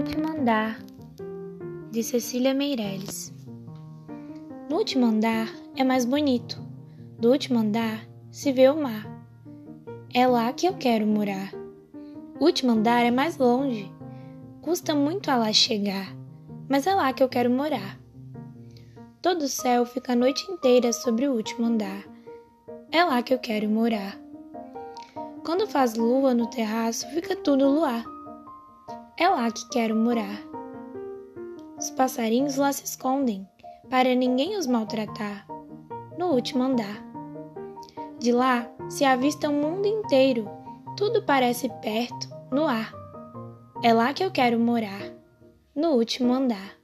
andar, de Cecília Meirelles. No último andar é mais bonito. Do último andar se vê o mar. É lá que eu quero morar. O último andar é mais longe. Custa muito a lá chegar, mas é lá que eu quero morar. Todo o céu fica a noite inteira sobre o último andar. É lá que eu quero morar. Quando faz lua no terraço, fica tudo luar. É lá que quero morar. Os passarinhos lá se escondem, para ninguém os maltratar, no último andar. De lá se avista o mundo inteiro, tudo parece perto, no ar. É lá que eu quero morar, no último andar.